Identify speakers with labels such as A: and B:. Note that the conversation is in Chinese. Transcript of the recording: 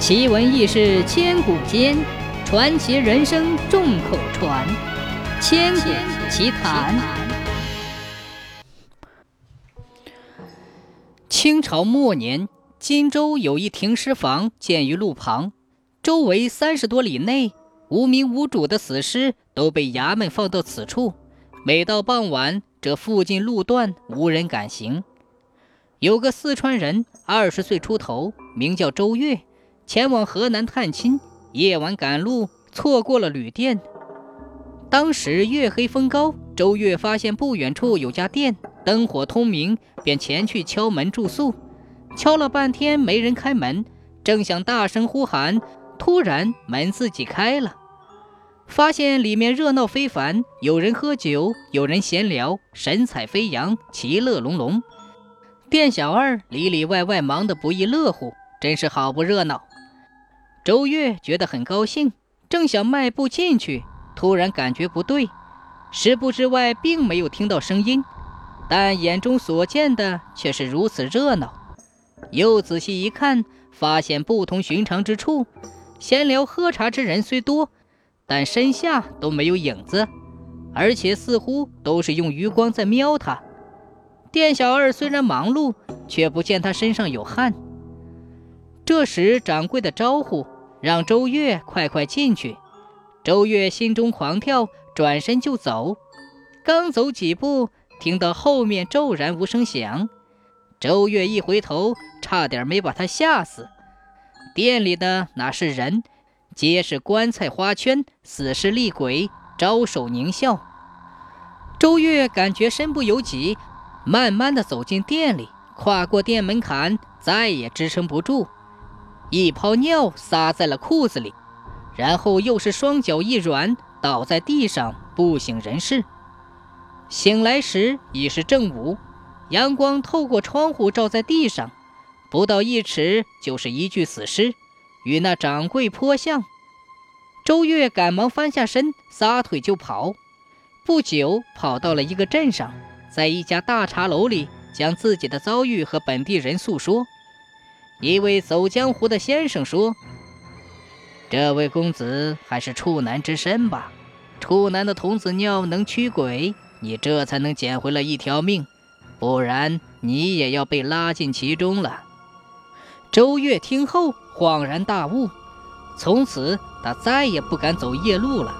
A: 奇闻异事千古间，传奇人生众口传。千古奇谈。清朝末年，荆州有一停尸房建于路旁，周围三十多里内无名无主的死尸都被衙门放到此处。每到傍晚，这附近路段无人敢行。有个四川人，二十岁出头，名叫周月。前往河南探亲，夜晚赶路，错过了旅店。当时月黑风高，周月发现不远处有家店，灯火通明，便前去敲门住宿。敲了半天没人开门，正想大声呼喊，突然门自己开了，发现里面热闹非凡，有人喝酒，有人闲聊，神采飞扬，其乐融融。店小二里里外外忙得不亦乐乎，真是好不热闹。周月觉得很高兴，正想迈步进去，突然感觉不对。十步之外并没有听到声音，但眼中所见的却是如此热闹。又仔细一看，发现不同寻常之处：闲聊喝茶之人虽多，但身下都没有影子，而且似乎都是用余光在瞄他。店小二虽然忙碌，却不见他身上有汗。这时，掌柜的招呼让周月快快进去。周月心中狂跳，转身就走。刚走几步，听到后面骤然无声响。周月一回头，差点没把他吓死。店里的哪是人，皆是棺材花圈、死尸厉鬼，招手狞笑。周月感觉身不由己，慢慢的走进店里，跨过店门槛，再也支撑不住。一泡尿撒在了裤子里，然后又是双脚一软，倒在地上不省人事。醒来时已是正午，阳光透过窗户照在地上，不到一尺就是一具死尸，与那掌柜颇像。周月赶忙翻下身，撒腿就跑。不久，跑到了一个镇上，在一家大茶楼里，将自己的遭遇和本地人诉说。一位走江湖的先生说：“这位公子还是处男之身吧？处男的童子尿能驱鬼，你这才能捡回了一条命，不然你也要被拉进其中了。”周月听后恍然大悟，从此他再也不敢走夜路了。